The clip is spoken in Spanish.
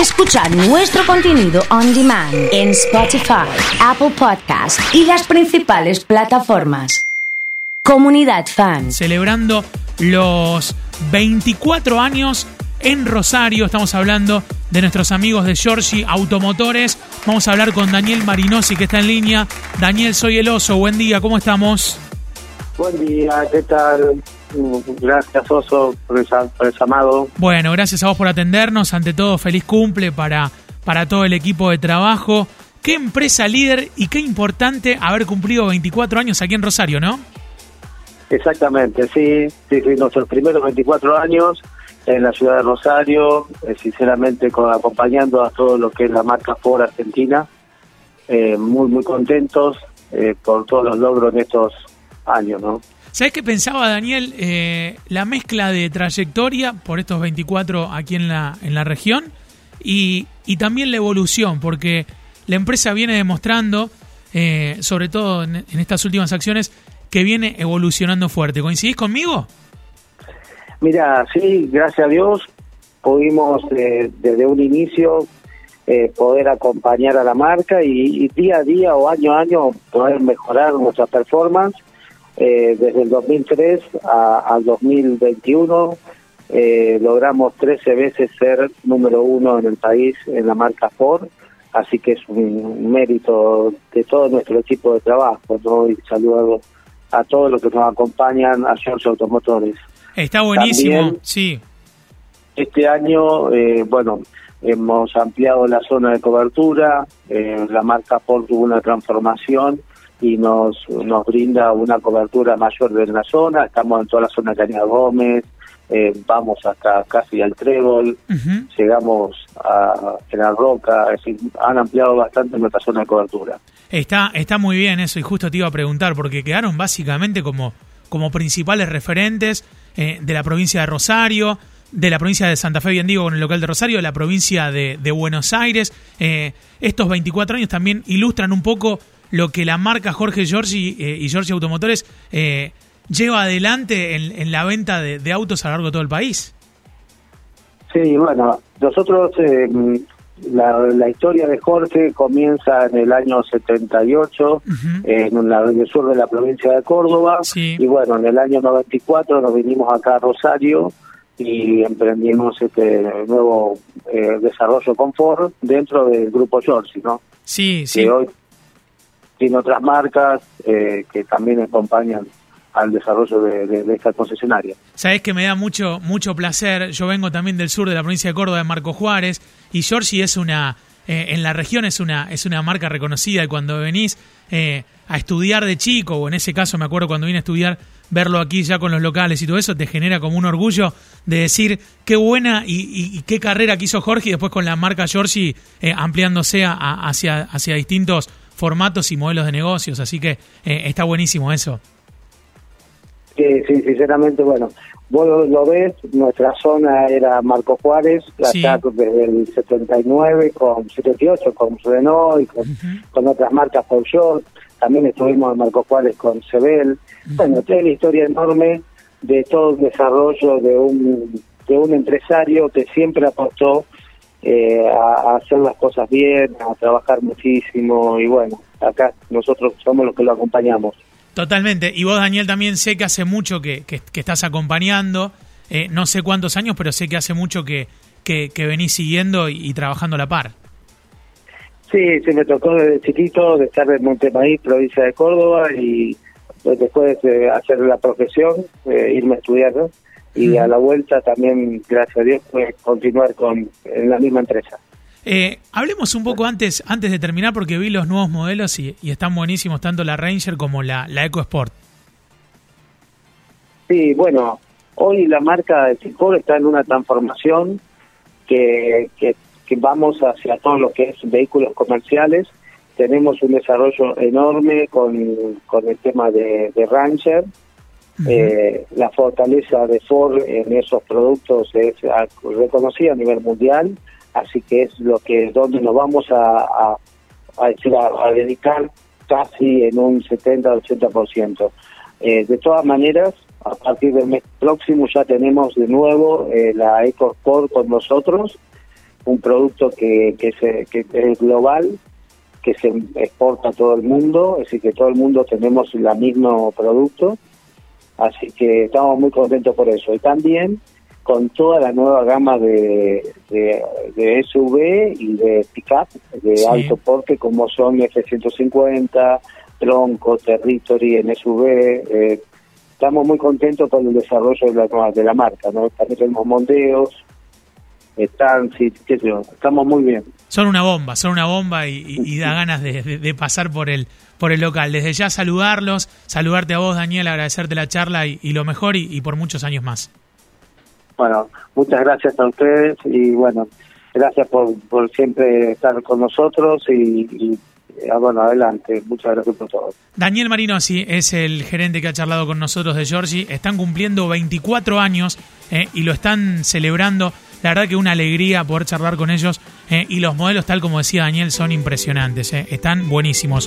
Escuchar nuestro contenido on demand en Spotify, Apple Podcast y las principales plataformas. Comunidad Fan. Celebrando los 24 años en Rosario. Estamos hablando de nuestros amigos de Giorgi Automotores. Vamos a hablar con Daniel Marinosi que está en línea. Daniel, soy el oso. Buen día, ¿cómo estamos? Buen día, ¿qué tal? Gracias, Oso, por el, por el llamado. Bueno, gracias a vos por atendernos. Ante todo, feliz cumple para, para todo el equipo de trabajo. Qué empresa líder y qué importante haber cumplido 24 años aquí en Rosario, ¿no? Exactamente, sí, sí, sí nuestros primeros 24 años en la ciudad de Rosario, eh, sinceramente con, acompañando a todo lo que es la marca Ford Argentina, eh, muy, muy contentos eh, por todos los logros en estos años, ¿no? ¿Sabes qué pensaba Daniel? la mezcla de trayectoria por estos 24 aquí en la, en la región y, y también la evolución, porque la empresa viene demostrando, sobre todo en, estas últimas acciones, que viene evolucionando fuerte. ¿Coincidís conmigo? Mira, sí, gracias a Dios pudimos eh, desde un inicio eh, poder acompañar a la marca y, día a día o año a año poder mejorar nuestra performance. Eh, desde el 2003 al 2021 logramos 13 veces ser número uno en el país en la marca Ford, así que es un mérito de todo nuestro equipo de trabajo. ¿no? Y saludo a todos los que nos acompañan a George Automotores. Está buenísimo, sí. Este año, eh, bueno, hemos ampliado la zona de cobertura, eh, la marca Ford tuvo una transformación y nos, nos brinda una cobertura mayor de la zona, estamos en toda la zona de Cañada Gómez, eh, vamos hasta casi al Trébol, llegamos a la Roca, es decir, han ampliado bastante nuestra zona de cobertura. Está, está muy bien eso y justo te iba a preguntar, porque quedaron básicamente como, como principales referentes eh, de la provincia de Rosario, de la provincia de Santa Fe, bien digo, con el local de Rosario, de la provincia de, Buenos Aires. Eh, estos 24 años también ilustran un poco lo que la marca Jorge Giorgi eh, y Giorgi Automotores lleva adelante en, la venta de, autos a lo largo de todo el país. Sí, bueno, nosotros la, historia de Jorge comienza en el año 78 en, la, en el sur de la provincia de Córdoba y bueno, en el año 94 nos vinimos acá a Rosario y emprendimos este nuevo eh, desarrollo con Ford dentro del grupo George, ¿no? Sí, sí. Que hoy tiene otras marcas eh, que también acompañan al desarrollo de, esta concesionaria. Sabes que me da mucho mucho placer. Yo vengo también del sur de la provincia de Córdoba, de Marco Juárez, y Giorgi es una eh, en la región es una es una marca reconocida y cuando venís eh, a estudiar de chico o en ese caso me acuerdo cuando vine a estudiar verlo aquí ya con los locales y todo eso te genera como un orgullo de decir qué buena y, qué carrera que hizo Jorge y después con la marca Giorgi eh, ampliándose hacia hacia distintos formatos y modelos de negocios así que está buenísimo eso. Sí, sí, sinceramente, bueno, vos lo ves, nuestra zona era Marco Juárez, acá desde el 79, con 78, con Renault y con, otras marcas Peugeot, también estuvimos en Marco Juárez con Sebel. Bueno, tiene la historia enorme de todo el desarrollo de un, de un empresario que siempre apostó eh, a, hacer las cosas bien, a trabajar muchísimo y bueno, acá nosotros somos los que lo acompañamos. Totalmente. Y vos, Daniel, también sé que hace mucho que, que, estás acompañando, eh, no sé cuántos años, pero sé que hace mucho que, que, venís siguiendo y, trabajando a la par. Sí, se me tocó desde chiquito de estar en Montemaíz, provincia de Córdoba, y después de hacer la profesión, eh, irme a estudiar, Y a la vuelta también, gracias a Dios, pues continuar con en la misma empresa. Eh, hablemos un poco antes, antes de terminar, porque vi los nuevos modelos y, están buenísimos, tanto la Ranger como la, la EcoSport. Sí, bueno, hoy la marca de Cicor está en una transformación que, que, vamos hacia todo lo que es vehículos comerciales. Tenemos un desarrollo enorme con, con el tema de, Ranger. Eh, la fortaleza de Ford en esos productos es reconocida a nivel mundial así que es lo que donde nos vamos a, a, dedicar casi en un 70-80%. Eh, de todas maneras, a partir del mes próximo ya tenemos de nuevo eh, la EcoSport con nosotros un producto que, que, se, que es global, que se exporta a todo el mundo, es decir, que todo el mundo tenemos el mismo producto, así que estamos muy contentos por eso. Y también con toda la nueva gama de, de, SUV y de pickup de alto porte como son F-150, Tronco, Territory en SUV. Eh, estamos muy contentos con el desarrollo de la, de la marca, ¿no? También tenemos Mondeos, sí, qué sé yo, estamos muy bien. Son una bomba, son una bomba y, da ganas de, pasar por el, por el local. Desde ya saludarlos, saludarte a vos, Daniel, agradecerte la charla y, lo mejor y, por muchos años más. Bueno, muchas gracias a ustedes y bueno, gracias por, por siempre estar con nosotros y Ah, bueno, adelante. Muchas gracias por todo. Daniel Marinosi es el gerente que ha charlado con nosotros de Georgie. Están cumpliendo 24 años eh, y lo están celebrando. La verdad que una alegría poder charlar con ellos eh, y los modelos, tal como decía Daniel, son impresionantes. Eh. Están buenísimos.